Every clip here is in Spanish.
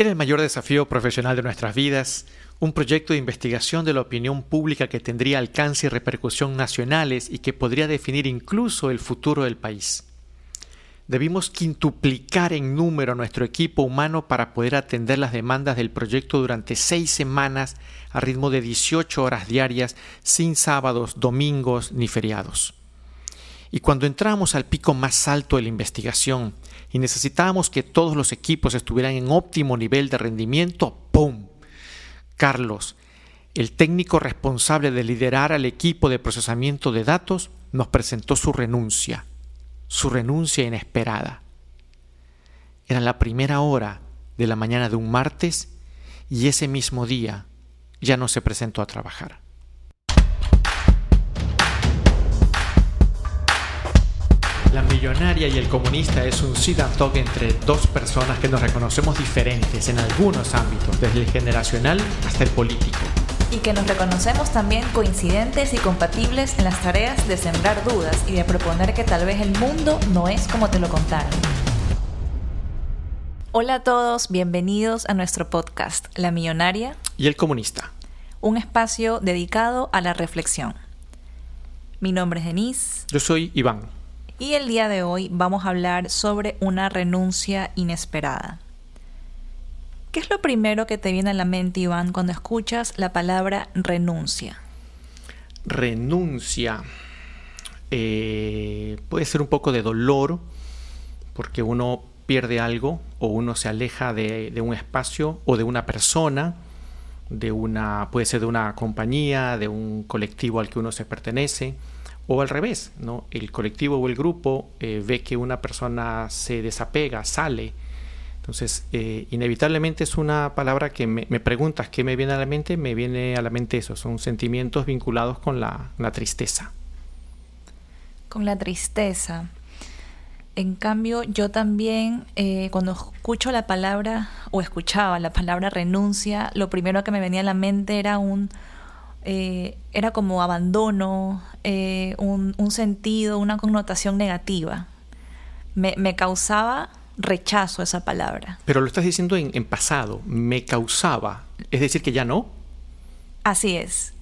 Era el mayor desafío profesional de nuestras vidas, un proyecto de investigación de la opinión pública que tendría alcance y repercusión nacionales y que podría definir incluso el futuro del país. Debimos quintuplicar en número nuestro equipo humano para poder atender las demandas del proyecto durante seis semanas a ritmo de 18 horas diarias, sin sábados, domingos ni feriados. Y cuando entramos al pico más alto de la investigación, y necesitábamos que todos los equipos estuvieran en óptimo nivel de rendimiento, ¡pum! Carlos, el técnico responsable de liderar al equipo de procesamiento de datos, nos presentó su renuncia, su renuncia inesperada. Era la primera hora de la mañana de un martes y ese mismo día ya no se presentó a trabajar. Millonaria y el comunista es un sit and talk entre dos personas que nos reconocemos diferentes en algunos ámbitos, desde el generacional hasta el político. Y que nos reconocemos también coincidentes y compatibles en las tareas de sembrar dudas y de proponer que tal vez el mundo no es como te lo contaron. Hola a todos, bienvenidos a nuestro podcast La Millonaria y el Comunista. Un espacio dedicado a la reflexión. Mi nombre es Denise. Yo soy Iván y el día de hoy vamos a hablar sobre una renuncia inesperada. ¿Qué es lo primero que te viene a la mente, Iván, cuando escuchas la palabra renuncia? Renuncia. Eh, puede ser un poco de dolor, porque uno pierde algo o uno se aleja de, de, un espacio o de una persona, de una, puede ser de una compañía, de un colectivo al que uno se pertenece o al revés, ¿no? el colectivo o el grupo eh, ve que una persona se desapega, sale. Entonces, eh, inevitablemente es una palabra que me, preguntas qué me viene a la mente, me viene a la mente eso, son sentimientos vinculados con la, tristeza. Con la tristeza. En cambio, yo también, eh, cuando escucho la palabra, o escuchaba la palabra renuncia, lo primero que me venía a la mente era un, eh, era como abandono, eh, un, sentido, una connotación negativa. Me, causaba rechazo esa palabra. Pero lo estás diciendo en, en, pasado, me causaba, es decir, que ya no. Así es.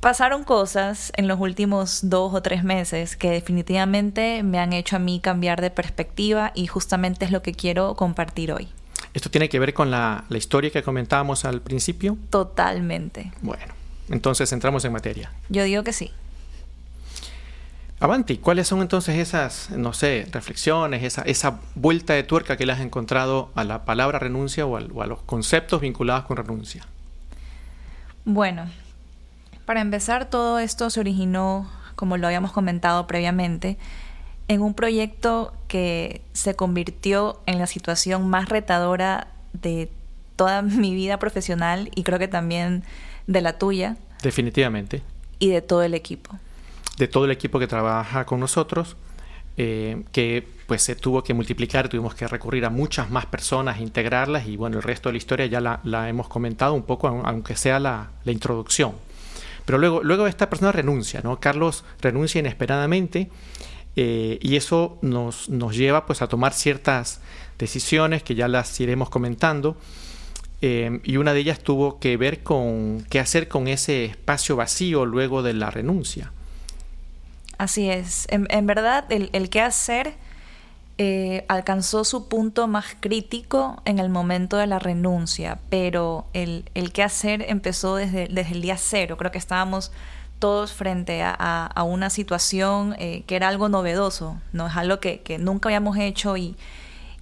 Pasaron cosas en los últimos dos o tres meses que definitivamente me han hecho a mí cambiar de perspectiva y justamente es lo que quiero compartir hoy. ¿Esto tiene que ver con la, la historia que comentábamos al principio? Totalmente. Bueno. Entonces entramos en materia. Yo digo que sí. Avanti, ¿cuáles son entonces esas, no sé, reflexiones, esa, esa vuelta de tuerca que le has encontrado a la palabra renuncia o, a los conceptos vinculados con renuncia? Bueno, para empezar, todo esto se originó, como lo habíamos comentado previamente, en un proyecto que se convirtió en la situación más retadora de toda mi vida profesional y creo que también de la tuya. Definitivamente. Y de todo el equipo. De todo el equipo que trabaja con nosotros, eh, que pues se tuvo que multiplicar, tuvimos que recurrir a muchas más personas, integrarlas y bueno, el resto de la historia ya la, hemos comentado un poco, aunque sea la, introducción. Pero luego, luego esta persona renuncia, ¿no? Carlos renuncia inesperadamente eh, y eso nos, nos lleva pues a tomar ciertas decisiones que ya las iremos comentando Em, y una de ellas tuvo que ver con qué hacer con ese espacio vacío luego de la renuncia. Así es. En, verdad, el, qué hacer eh, alcanzó su punto más crítico en el momento de la renuncia, pero el, qué hacer empezó desde, desde, el día cero. Creo que estábamos todos frente a, una situación eh, que era algo novedoso, no es algo que, nunca habíamos hecho y,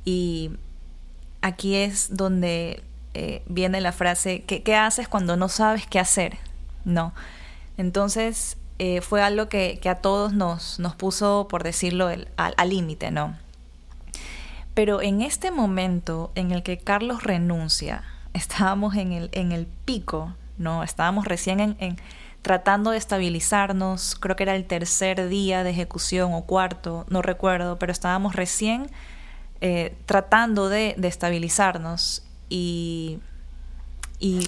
y aquí es donde eh, viene la frase, ¿qué, haces cuando no sabes qué hacer? No. Entonces eh, fue algo que, a todos nos, nos puso, por decirlo, al límite, ¿no? Pero en este momento en el que Carlos renuncia, estábamos en el, en el pico, ¿no? Estábamos recién en, tratando de estabilizarnos, creo que era el tercer día de ejecución o cuarto, no recuerdo, pero estábamos recién eh, tratando de, estabilizarnos y,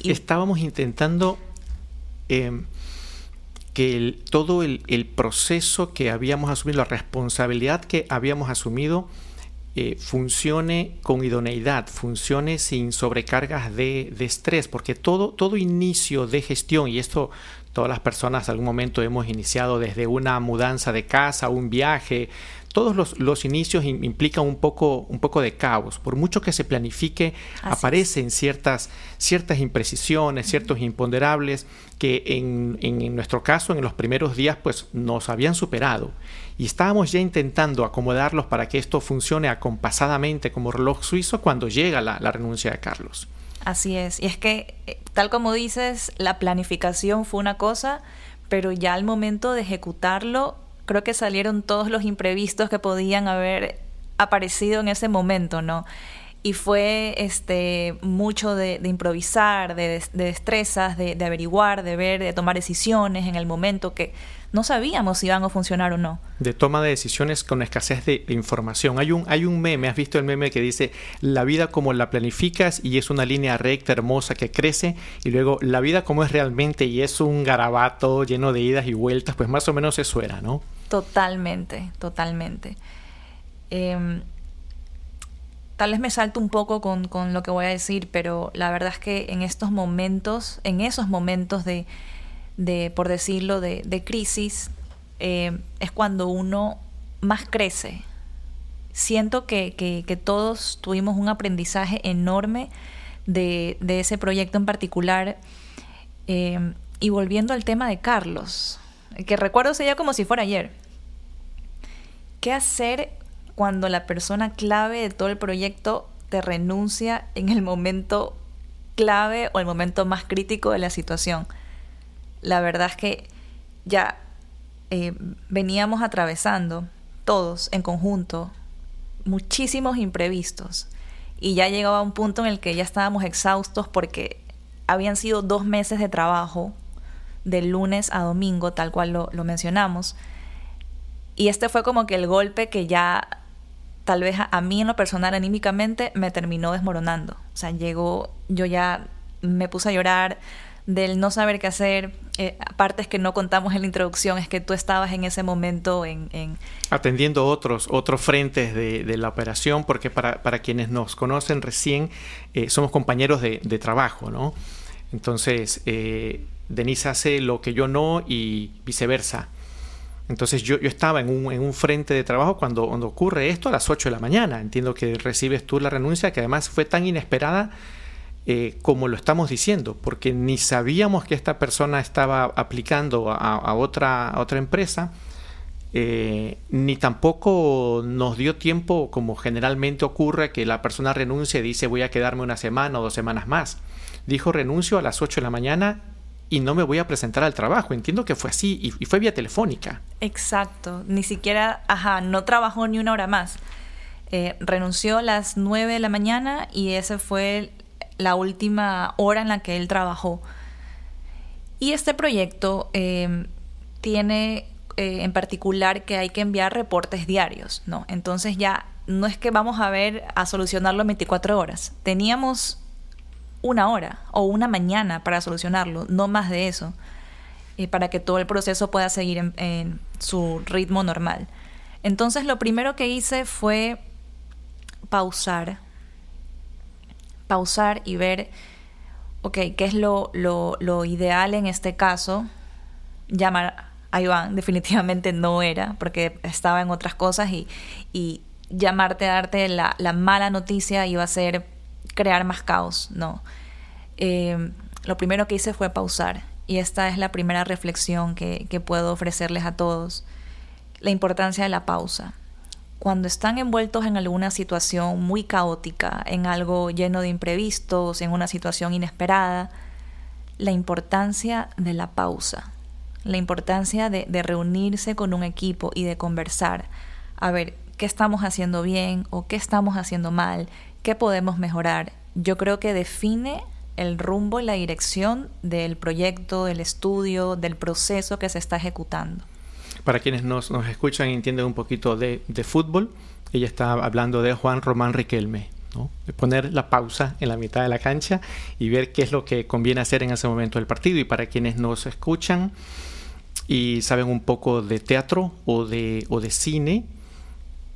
Estábamos intentando em, que todo el, proceso que habíamos asumido, la responsabilidad que habíamos asumido, eh, funcione con idoneidad, funcione sin sobrecargas de, de, estrés, porque todo, todo inicio de gestión, y esto todas las personas algún momento hemos iniciado desde una mudanza de casa, un viaje, todos los, inicios implican un poco, un poco de caos. Por mucho que se planifique, aparecen ciertas, ciertas imprecisiones, ciertos imponderables que en, en, nuestro caso, en los primeros días, pues nos habían superado. Y estábamos ya intentando acomodarlos para que esto funcione acompasadamente como reloj suizo cuando llega la, la renuncia de Carlos. Así es. Y es que, eh, tal como dices, la planificación fue una cosa, pero ya al momento de ejecutarlo creo que salieron todos los imprevistos que podían haber aparecido en ese momento, ¿no? Y fue este, mucho de, improvisar, de, destrezas, de, averiguar, de ver, de tomar decisiones en el momento que no sabíamos si iban a funcionar o no. De toma de decisiones con escasez de, información. Hay un, hay un meme, ¿has visto el meme que dice la vida como la planificas y es una línea recta, hermosa, que crece? Y luego la vida como es realmente y es un garabato lleno de idas y vueltas, pues más o menos eso era, ¿no? Totalmente, totalmente. Em, tal vez me salto un poco con, lo que voy a decir, pero la verdad es que en estos momentos, en esos momentos de, de por decirlo, de, de crisis, em, es cuando uno más crece. Siento que, que, todos tuvimos un aprendizaje enorme de, de ese proyecto en particular. Em, y volviendo al tema de Carlos, que recuerdo sería como si fuera ayer. ¿Qué hacer cuando la persona clave de todo el proyecto te renuncia en el momento clave o el momento más crítico de la situación? La verdad es que ya eh, veníamos atravesando todos en conjunto muchísimos imprevistos y ya llegaba un punto en el que ya estábamos exhaustos porque habían sido dos meses de trabajo de lunes a domingo, tal cual lo, mencionamos. Y este fue como que el golpe que ya, tal vez a, mí en lo personal, anímicamente, me terminó desmoronando. O sea, llegó, yo ya me puse a llorar del no saber qué hacer. Eh, partes que no contamos en la introducción es que tú estabas en ese momento en... Atendiendo otros, otros frentes de, la operación, porque para, para, quienes nos conocen recién, eh, somos compañeros de, de, trabajo, ¿no? Entonces, eh, Denise hace lo que yo no y viceversa. Entonces yo, yo estaba en un, en un, frente de trabajo cuando, ocurre esto a las 8 de la mañana. Entiendo que recibes tú la renuncia, que además fue tan inesperada eh, como lo estamos diciendo, porque ni sabíamos que esta persona estaba aplicando a, otra, otra empresa, eh, ni tampoco nos dio tiempo, como generalmente ocurre, que la persona renuncia y dice voy a quedarme una semana o dos semanas más. Dijo renuncio a las 8 de la mañana y no me voy a presentar al trabajo. Entiendo que fue así y, fue vía telefónica. Exacto, ni siquiera, ajá, no trabajó ni una hora más. Eh, renunció a las 9 de la mañana y esa fue la última hora en la que él trabajó. Y este proyecto em, tiene eh, en particular que hay que enviar reportes diarios, ¿no? Entonces ya no es que vamos a ver a solucionarlo en 24 horas. Teníamos una hora o una mañana para solucionarlo, no más de eso, y para que todo el proceso pueda seguir en, su ritmo normal. Entonces lo primero que hice fue pausar, pausar y ver, ok, ¿qué es lo, lo, ideal en este caso? Llamar a Iván, definitivamente no era, porque estaba en otras cosas y, y llamarte a darte la, la mala noticia iba a ser crear más caos, no. Eh, lo primero que hice fue pausar y esta es la primera reflexión que, que puedo ofrecerles a todos, la importancia de la pausa. Cuando están envueltos en alguna situación muy caótica, en algo lleno de imprevistos, en una situación inesperada, la importancia de la pausa, la importancia de, de, reunirse con un equipo y de conversar, a ver qué estamos haciendo bien o qué estamos haciendo mal, qué podemos mejorar. Yo creo que define el rumbo y la dirección del proyecto, del estudio, del proceso que se está ejecutando. Para quienes nos, escuchan y entienden un poquito de, fútbol, ella está hablando de Juan Román Riquelme. de poner la pausa en la mitad de la cancha y ver qué es lo que conviene hacer en ese momento del partido. Y para quienes nos escuchan y saben un poco de teatro o de cine,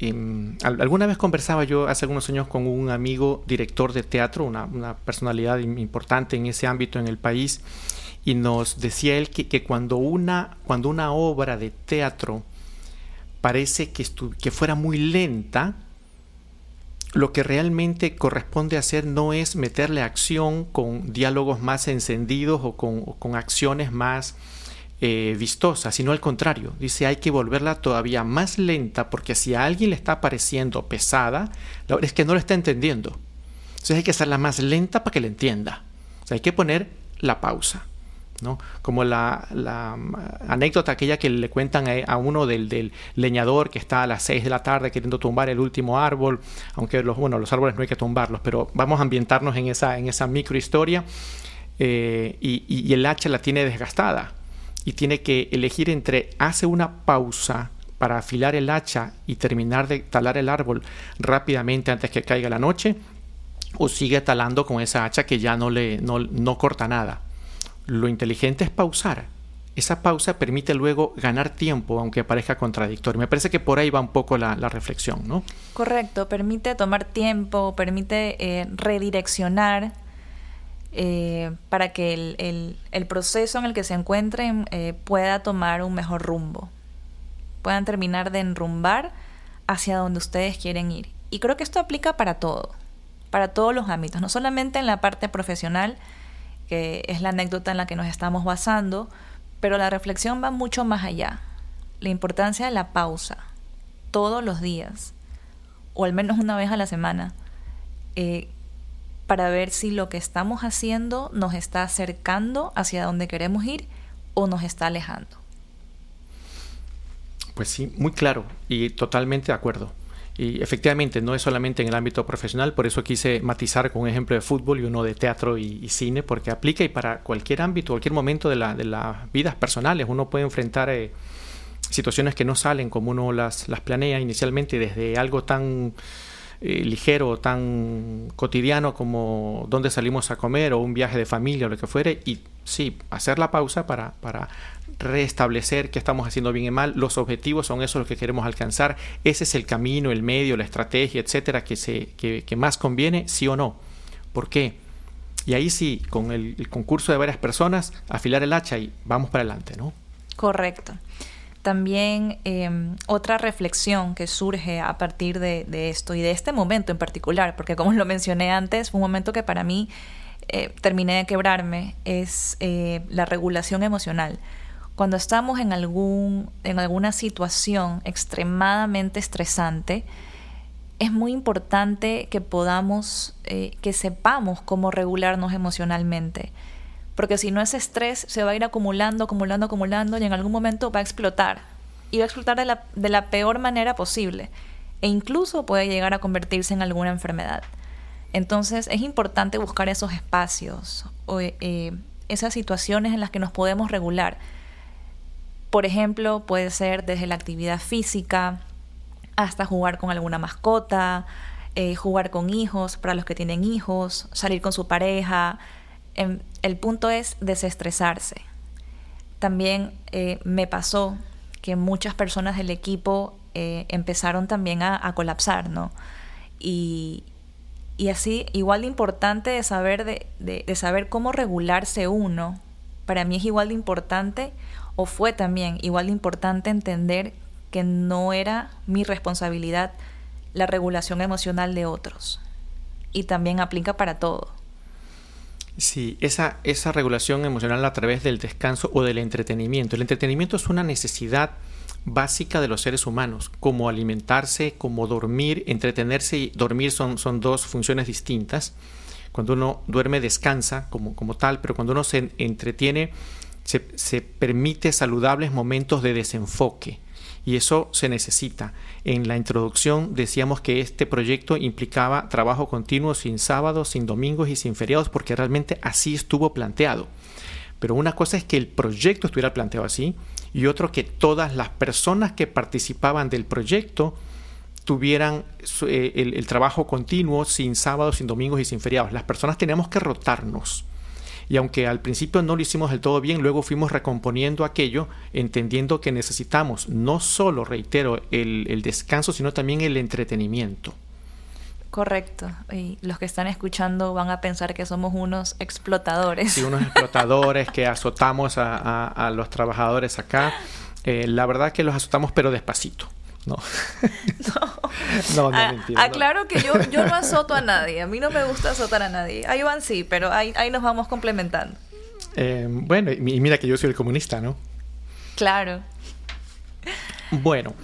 em, alguna vez conversaba yo hace algunos años con un amigo director de teatro, una, personalidad importante en ese ámbito en el país, y nos decía él que, cuando, una, cuando una obra de teatro parece que, que fuera muy lenta, lo que realmente corresponde hacer no es meterle acción con diálogos más encendidos o con, acciones más eh, vistosas, sino al contrario, dice hay que volverla todavía más lenta porque si a alguien le está pareciendo pesada, la verdad es que no lo está entendiendo. Entonces hay que hacerla más lenta para que le entienda. Hay que poner la pausa. Como la, anécdota aquella que le cuentan a, uno del, leñador que está a las 6 de la tarde queriendo tumbar el último árbol, aunque los, bueno, los árboles no hay que tumbarlos, pero vamos a ambientarnos en esa, en esa microhistoria eh, y, el hacha la tiene desgastada y tiene que elegir entre hace una pausa para afilar el hacha y terminar de talar el árbol rápidamente antes que caiga la noche o sigue talando con esa hacha que ya no le no corta nada. Lo inteligente es pausar. Esa pausa permite luego ganar tiempo, aunque parezca contradictorio. Me parece que por ahí va un poco la, reflexión, ¿no? Correcto, permite tomar tiempo, permite eh, redireccionar eh, para que el, proceso en el que se encuentren eh, pueda tomar un mejor rumbo, puedan terminar de enrumbar hacia donde ustedes quieren ir. Y creo que esto aplica para todo, para todos los ámbitos, no solamente en la parte profesional, que es la anécdota en la que nos estamos basando, pero la reflexión va mucho más allá. La importancia de la pausa, todos los días, o al menos una vez a la semana, eh, para ver si lo que estamos haciendo nos está acercando hacia donde queremos ir o nos está alejando. Pues sí, muy claro y totalmente de acuerdo. Y efectivamente, no es solamente en el ámbito profesional, por eso quise matizar con un ejemplo de fútbol y uno de teatro y, cine, porque aplica y para cualquier ámbito, cualquier momento de, la, de las vidas personales. Uno puede enfrentar eh, situaciones que no salen como uno las, las planea inicialmente, desde algo tan eh, ligero, tan cotidiano como dónde salimos a comer o un viaje de familia o lo que fuere, y sí, hacer la pausa para, para restablecer qué estamos haciendo bien y mal, los objetivos son esos los que queremos alcanzar, ese es el camino, el medio, la estrategia, etcétera, que, se, que, más conviene, sí o no. ¿Por qué? Y ahí sí, con el, concurso de varias personas, afilar el hacha y vamos para adelante, ¿no? Correcto. También em, otra reflexión que surge a partir de, esto y de este momento en particular, porque como lo mencioné antes, fue un momento que para mí eh, terminé de quebrarme, es eh, la regulación emocional cuando estamos en, algún, en alguna situación extremadamente estresante, es muy importante que podamos, eh, que sepamos cómo regularnos emocionalmente. Porque si no ese estrés se va a ir acumulando, acumulando, acumulando y en algún momento va a explotar. Y va a explotar de la, de la peor manera posible. E incluso puede llegar a convertirse en alguna enfermedad. Entonces es importante buscar esos espacios o eh, esas situaciones en las que nos podemos regular por ejemplo, puede ser desde la actividad física hasta jugar con alguna mascota, eh, jugar con hijos para los que tienen hijos, salir con su pareja. Em, el punto es desestresarse. También eh, me pasó que muchas personas del equipo eh, empezaron también a, colapsar, ¿no? Y, así, igual de importante de saber, de saber cómo regularse uno, para mí es igual de importante o fue también igual de importante entender que no era mi responsabilidad la regulación emocional de otros. Y también aplica para todo. Sí, esa, esa regulación emocional a través del descanso o del entretenimiento. El entretenimiento es una necesidad básica de los seres humanos, como alimentarse, como dormir, entretenerse y dormir son, son dos funciones distintas. Cuando uno duerme descansa como, como tal, pero cuando uno se entretiene se, permite saludables momentos de desenfoque y eso se necesita. En la introducción decíamos que este proyecto implicaba trabajo continuo sin sábados, sin domingos y sin feriados, porque realmente así estuvo planteado. Pero una cosa es que el proyecto estuviera planteado así y otro que todas las personas que participaban del proyecto tuvieran eh, el, trabajo continuo sin sábados, sin domingos y sin feriados. Las personas teníamos que rotarnos Y aunque al principio no lo hicimos del todo bien, luego fuimos recomponiendo aquello, entendiendo que necesitamos no solo, reitero, el, el descanso, sino también el entretenimiento. Correcto. Y los que están escuchando van a pensar que somos unos explotadores. Sí, unos explotadores que azotamos a, los trabajadores acá. Eh, la verdad que los azotamos, pero despacito. No. no, no, no mentira. Aclaro que yo, yo no azoto a nadie. A mí no me gusta azotar a nadie. A Iván sí, pero ahí, ahí nos vamos complementando. Eh, bueno, y mira que yo soy el comunista, ¿no? Claro. Bueno,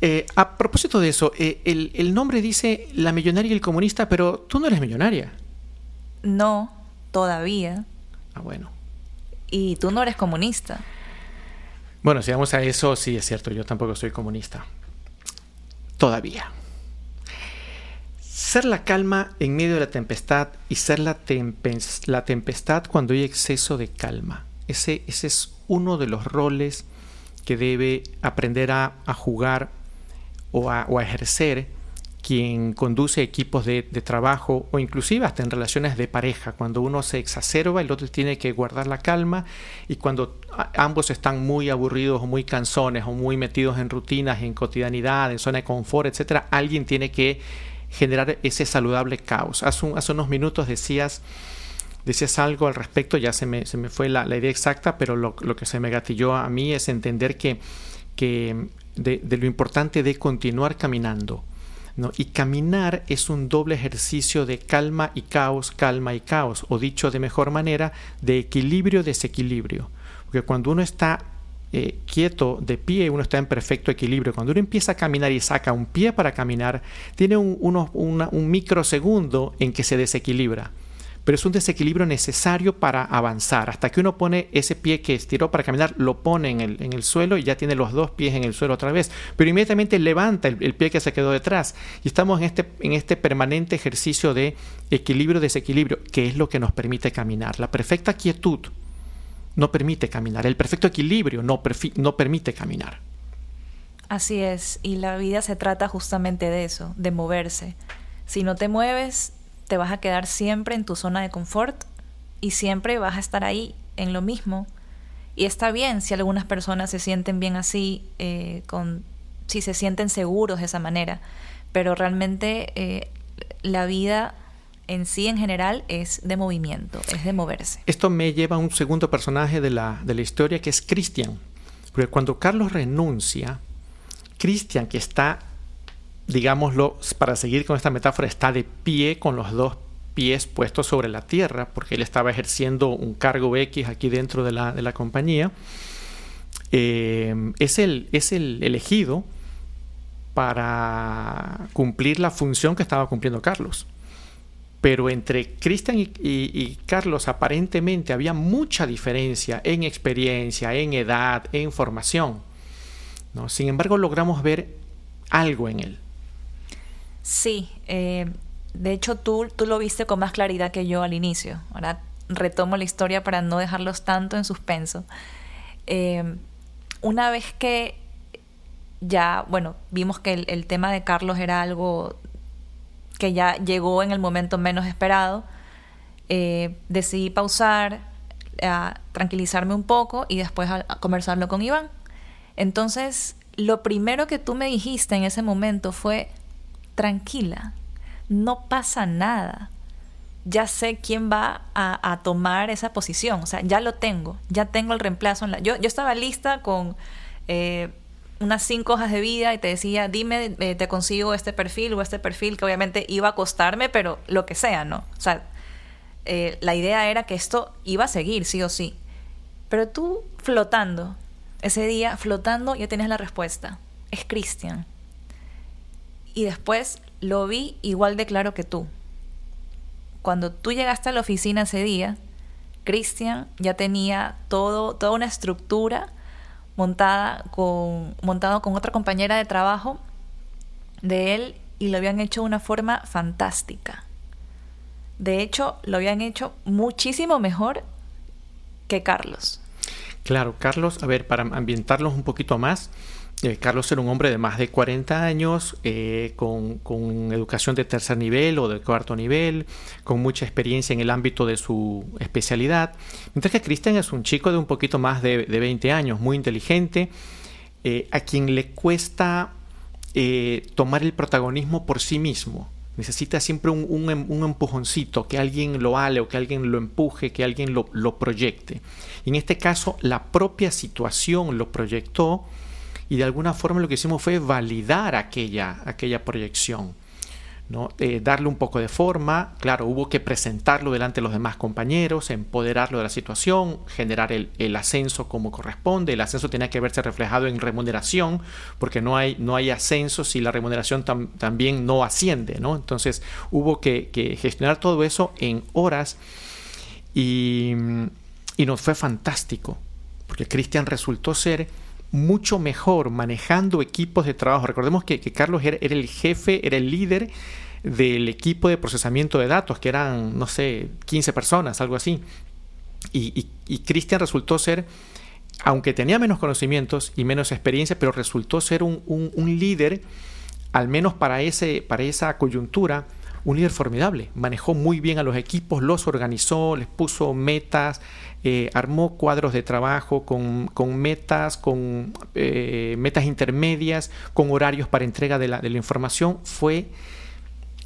eh, a propósito de eso, eh, el, nombre dice la millonaria y el comunista, pero tú no eres millonaria. No, todavía. Ah, bueno. Y tú no eres comunista. Bueno, si vamos a eso, sí es cierto, yo tampoco soy comunista. Todavía. Ser la calma en medio de la tempestad y ser la, la tempestad cuando hay exceso de calma. Ese, ese, es uno de los roles que debe aprender a, a jugar o a, ejercer quien conduce equipos de, trabajo o inclusive hasta en relaciones de pareja. Cuando uno se exacerba, el otro tiene que guardar la calma y cuando ambos están muy aburridos o muy cansones o muy metidos en rutinas, en cotidianidad, en zona de confort, etcétera, alguien tiene que generar ese saludable caos. Hace, unos minutos decías decías algo al respecto, ya se me, se me fue la, idea exacta, pero lo, lo, que se me gatilló a mí es entender que, que de, lo importante de continuar caminando. ¿No? Y caminar es un doble ejercicio de calma y caos, calma y caos, o dicho de mejor manera, de equilibrio, desequilibrio. Porque cuando uno está eh, quieto, de pie, uno está en perfecto equilibrio. Cuando uno empieza a caminar y saca un pie para caminar, tiene un, un microsegundo en que se desequilibra pero es un desequilibrio necesario para avanzar. Hasta que uno pone ese pie que estiró para caminar, lo pone en el, en el suelo y ya tiene los dos pies en el suelo otra vez. Pero inmediatamente levanta el, pie que se quedó detrás. Y estamos en este, en este permanente ejercicio de equilibrio-desequilibrio, que es lo que nos permite caminar. La perfecta quietud no permite caminar. El perfecto equilibrio no, no permite caminar. Así es, y la vida se trata justamente de eso, de moverse. Si no te mueves, te vas a quedar siempre en tu zona de confort y siempre vas a estar ahí en lo mismo. Y está bien si algunas personas se sienten bien así, eh, con, si se sienten seguros de esa manera, pero realmente eh, la vida en sí en general es de movimiento, es de moverse. Esto me lleva a un segundo personaje de la, de la historia que es Cristian. Porque cuando Carlos renuncia, Cristian, que está digámoslo, para seguir con esta metáfora, está de pie con los dos pies puestos sobre la tierra, porque él estaba ejerciendo un cargo X aquí dentro de la, de la compañía. Eh, es, el, es el elegido para cumplir la función que estaba cumpliendo Carlos. Pero entre Cristian y, Carlos aparentemente había mucha diferencia en experiencia, en edad, en formación. ¿no? Sin embargo, logramos ver algo en él. Sí, eh, de hecho tú, tú lo viste con más claridad que yo al inicio. Ahora retomo la historia para no dejarlos tanto en suspenso. Eh, una vez que ya, bueno, vimos que el, tema de Carlos era algo que ya llegó en el momento menos esperado, eh, decidí pausar, a tranquilizarme un poco y después a conversarlo con Iván. Entonces, lo primero que tú me dijiste en ese momento fue, tranquila, no pasa nada. Ya sé quién va a, tomar esa posición, o sea, ya lo tengo, ya tengo el reemplazo. Yo, yo estaba lista con eh, unas cinco hojas de vida y te decía, dime, eh, te consigo este perfil o este perfil que obviamente iba a costarme, pero lo que sea, ¿no? O sea, eh, la idea era que esto iba a seguir, sí o sí. Pero tú flotando, ese día flotando, ya tienes la respuesta. Es Cristian y después lo vi igual de claro que tú. Cuando tú llegaste a la oficina ese día, Cristian ya tenía todo, toda una estructura montada con, montado con otra compañera de trabajo de él y lo habían hecho de una forma fantástica. De hecho, lo habían hecho muchísimo mejor que Carlos. Claro, Carlos, a ver, para ambientarlos un poquito más, Eh, Carlos era un hombre de más de 40 años, eh, con, educación de tercer nivel o de cuarto nivel, con mucha experiencia en el ámbito de su especialidad, mientras que Cristian es un chico de un poquito más de, 20 años, muy inteligente, eh, a quien le cuesta tomar el protagonismo por sí mismo. Necesita siempre un, empujoncito, que alguien lo ale o que alguien lo empuje, que alguien lo, proyecte. En este caso, la propia situación lo proyectó y de alguna forma lo que hicimos fue validar aquella, aquella proyección. ¿no? Eh, darle un poco de forma, claro, hubo que presentarlo delante de los demás compañeros, empoderarlo de la situación, generar el, ascenso como corresponde, el ascenso tenía que verse reflejado en remuneración, porque no hay, no hay ascenso si la remuneración también no asciende, ¿no? entonces hubo que, gestionar todo eso en horas y, y nos fue fantástico, porque Cristian resultó ser mucho mejor manejando equipos de trabajo. Recordemos que, Carlos era, el jefe, era el líder del equipo de procesamiento de datos, que eran, no sé, 15 personas, algo así. Y, Cristian resultó ser, aunque tenía menos conocimientos y menos experiencia, pero resultó ser un, un líder, al menos para, ese, para esa coyuntura, un líder formidable. Manejó muy bien a los equipos, los organizó, les puso metas, eh, armó cuadros de trabajo con, metas, con eh, metas intermedias, con horarios para entrega de la, información. Fue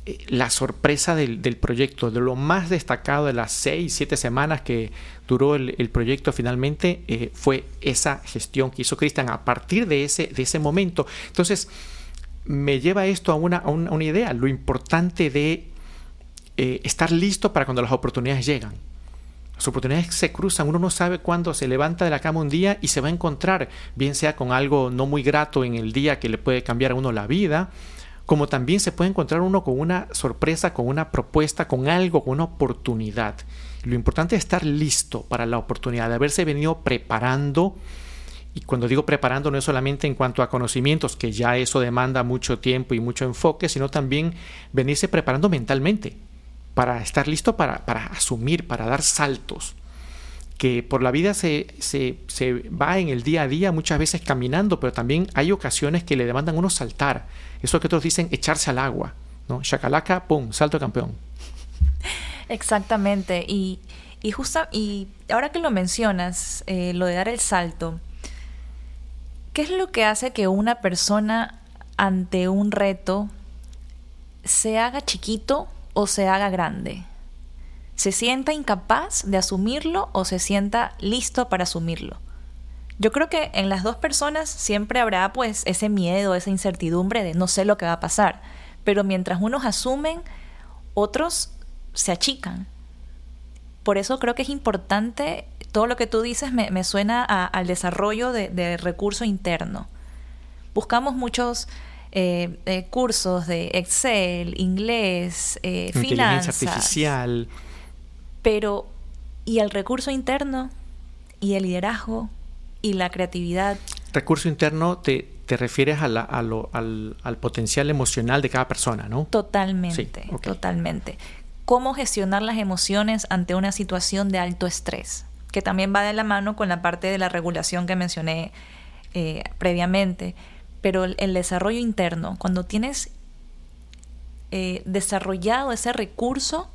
eh, la sorpresa del, proyecto, de lo más destacado de las seis, siete semanas que duró el, proyecto finalmente, fue esa gestión que hizo Cristian a partir de ese, de ese momento. Entonces, me lleva esto a una, una, idea, lo importante de eh, estar listo para cuando las oportunidades llegan. Las oportunidades se cruzan, uno no sabe cuándo se levanta de la cama un día y se va a encontrar, bien sea con algo no muy grato en el día que le puede cambiar a uno la vida, como también se puede encontrar uno con una sorpresa, con una propuesta, con algo, con una oportunidad. Lo importante es estar listo para la oportunidad, de haberse venido preparando y cuando digo preparando no es solamente en cuanto a conocimientos, que ya eso demanda mucho tiempo y mucho enfoque, sino también venirse preparando mentalmente para estar listo para, asumir, para dar saltos. Que por la vida se, se, va en el día a día muchas veces caminando, pero también hay ocasiones que le demandan uno saltar. Eso que otros dicen echarse al agua. ¿no? Chacalaca, pum, salto campeón. Exactamente. Y, y, justa, y ahora que lo mencionas, eh, lo de dar el salto, ¿Qué es lo que hace que una persona ante un reto se haga chiquito o se haga grande? ¿Se sienta incapaz de asumirlo o se sienta listo para asumirlo? Yo creo que en las dos personas siempre habrá pues ese miedo, esa incertidumbre de no sé lo que va a pasar, pero mientras unos asumen, otros se achican. Por eso creo que es importante todo lo que tú dices me, suena al desarrollo de, recurso interno. Buscamos muchos eh, eh, cursos de Excel, inglés, eh, finanzas. artificial. Pero, ¿y el recurso interno? ¿Y el liderazgo? ¿Y la creatividad? Recurso interno te, te refieres a al, potencial emocional de cada persona, ¿no? Totalmente, totalmente. ¿Cómo gestionar las emociones ante una situación de alto estrés? Que también va de la mano con la parte de la regulación que mencioné eh, previamente. Pero el, desarrollo interno, cuando tienes eh, desarrollado ese recurso,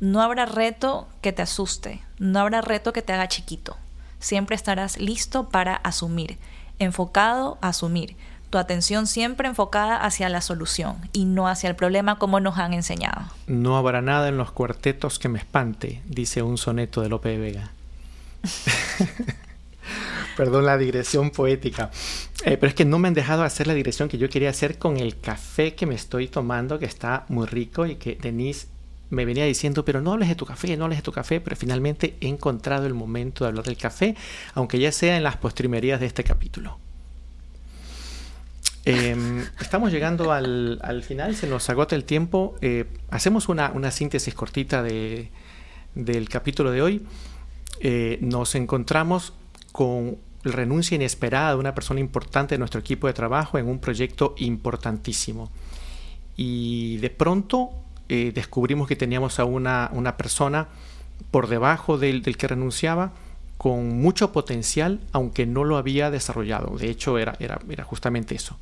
no habrá reto que te asuste, no habrá reto que te haga chiquito. Siempre estarás listo para asumir, enfocado a asumir. Tu atención siempre enfocada hacia la solución y no hacia el problema como nos han enseñado. No habrá nada en los cuartetos que me espante, dice un soneto de Lope de Vega. Perdón la digresión poética. Eh, pero es que no me han dejado hacer la digresión que yo quería hacer con el café que me estoy tomando, que está muy rico y que Denise me venía diciendo, pero no hables de tu café, no hables de tu café, pero finalmente he encontrado el momento de hablar del café, aunque ya sea en las postrimerías de este capítulo. Em, estamos llegando al, final, se nos agota el tiempo. Eh, hacemos una, una, síntesis cortita de, del capítulo de hoy. Eh, nos encontramos con renuncia inesperada de una persona importante de nuestro equipo de trabajo en un proyecto importantísimo. Y de pronto eh, descubrimos que teníamos a una, una persona por debajo del, del, que renunciaba con mucho potencial, aunque no lo había desarrollado. De hecho, era, era, era justamente eso.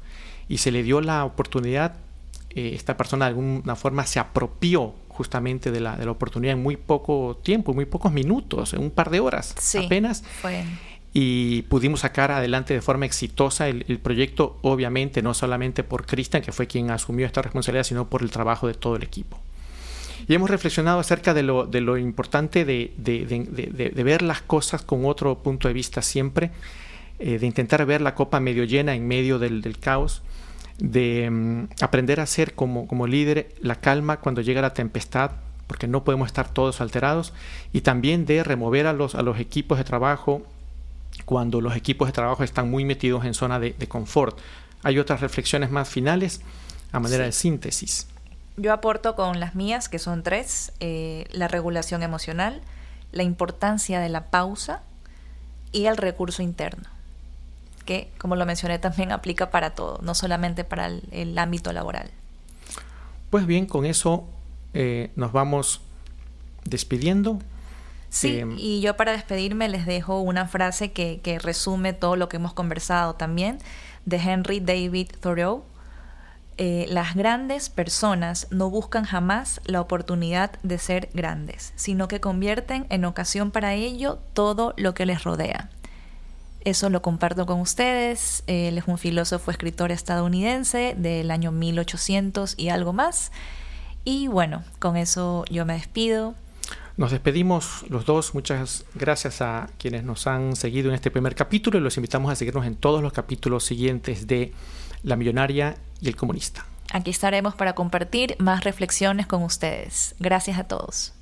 Y se le dio la oportunidad, eh, esta persona de alguna forma se apropió justamente de la, de la oportunidad en muy poco tiempo, en muy pocos minutos, en un par de horas apenas. Y pudimos sacar adelante de forma exitosa el, proyecto, obviamente no solamente por Cristian, que fue quien asumió esta responsabilidad, sino por el trabajo de todo el equipo. Y hemos reflexionado acerca de lo, de lo importante de, de, de, ver las cosas con otro punto de vista siempre, eh, de intentar ver la copa medio llena en medio del, del caos de mm, aprender a ser como, como líder la calma cuando llega la tempestad, porque no podemos estar todos alterados, y también de remover a los, a los equipos de trabajo cuando los equipos de trabajo están muy metidos en zona de, confort. Hay otras reflexiones más finales a manera de síntesis. Yo aporto con las mías, que son tres, eh, la regulación emocional, la importancia de la pausa y el recurso interno que, como lo mencioné, también aplica para todo, no solamente para el, ámbito laboral. Pues bien, con eso eh, nos vamos despidiendo. Sí, em, y yo para despedirme les dejo una frase que, que, resume todo lo que hemos conversado también, de Henry David Thoreau. Eh, las grandes personas no buscan jamás la oportunidad de ser grandes, sino que convierten en ocasión para ello todo lo que les rodea. Eso lo comparto con ustedes. Él es un filósofo escritor estadounidense del año 1800 y algo más. Y bueno, con eso yo me despido. Nos despedimos los dos. Muchas gracias a quienes nos han seguido en este primer capítulo y los invitamos a seguirnos en todos los capítulos siguientes de La Millonaria y el Comunista. Aquí estaremos para compartir más reflexiones con ustedes. Gracias a todos.